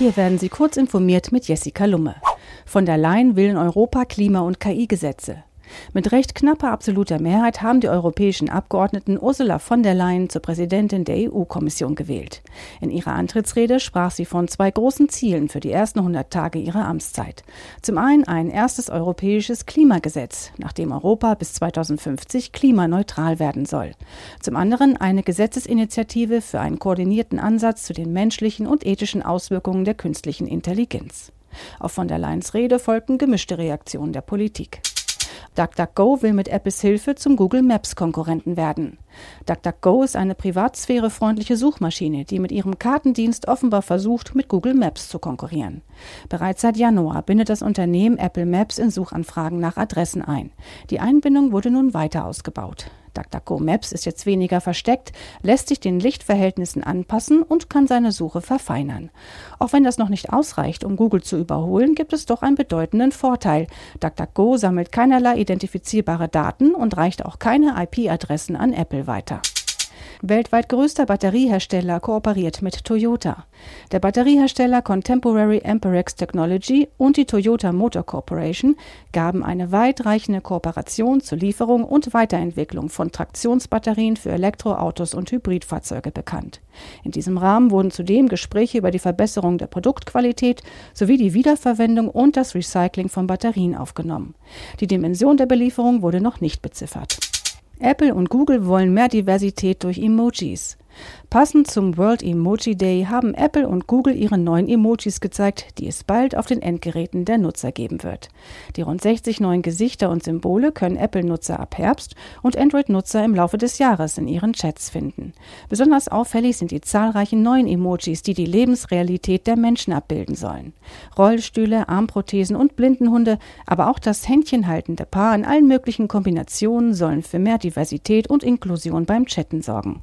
Hier werden Sie kurz informiert mit Jessica Lumme. Von der Leyen will in Europa Klima- und KI-Gesetze. Mit recht knapper absoluter Mehrheit haben die europäischen Abgeordneten Ursula von der Leyen zur Präsidentin der EU-Kommission gewählt. In ihrer Antrittsrede sprach sie von zwei großen Zielen für die ersten 100 Tage ihrer Amtszeit. Zum einen ein erstes europäisches Klimagesetz, nach dem Europa bis 2050 klimaneutral werden soll. Zum anderen eine Gesetzesinitiative für einen koordinierten Ansatz zu den menschlichen und ethischen Auswirkungen der künstlichen Intelligenz. Auf von der Leyens Rede folgten gemischte Reaktionen der Politik. DuckDuckGo will mit Apples Hilfe zum Google Maps Konkurrenten werden. DuckDuckGo ist eine privatsphärefreundliche Suchmaschine, die mit ihrem Kartendienst offenbar versucht, mit Google Maps zu konkurrieren. Bereits seit Januar bindet das Unternehmen Apple Maps in Suchanfragen nach Adressen ein. Die Einbindung wurde nun weiter ausgebaut. DuckDuckGo Maps ist jetzt weniger versteckt, lässt sich den Lichtverhältnissen anpassen und kann seine Suche verfeinern. Auch wenn das noch nicht ausreicht, um Google zu überholen, gibt es doch einen bedeutenden Vorteil. DuckDuckGo sammelt keinerlei identifizierbare Daten und reicht auch keine IP-Adressen an Apple weiter. Weltweit größter Batteriehersteller kooperiert mit Toyota. Der Batteriehersteller Contemporary Amperex Technology und die Toyota Motor Corporation gaben eine weitreichende Kooperation zur Lieferung und Weiterentwicklung von Traktionsbatterien für Elektroautos und Hybridfahrzeuge bekannt. In diesem Rahmen wurden zudem Gespräche über die Verbesserung der Produktqualität sowie die Wiederverwendung und das Recycling von Batterien aufgenommen. Die Dimension der Belieferung wurde noch nicht beziffert. Apple und Google wollen mehr Diversität durch Emojis. Passend zum World Emoji Day haben Apple und Google ihre neuen Emojis gezeigt, die es bald auf den Endgeräten der Nutzer geben wird. Die rund 60 neuen Gesichter und Symbole können Apple-Nutzer ab Herbst und Android-Nutzer im Laufe des Jahres in ihren Chats finden. Besonders auffällig sind die zahlreichen neuen Emojis, die die Lebensrealität der Menschen abbilden sollen. Rollstühle, Armprothesen und Blindenhunde, aber auch das händchenhaltende Paar in allen möglichen Kombinationen sollen für mehr Diversität und Inklusion beim Chatten sorgen.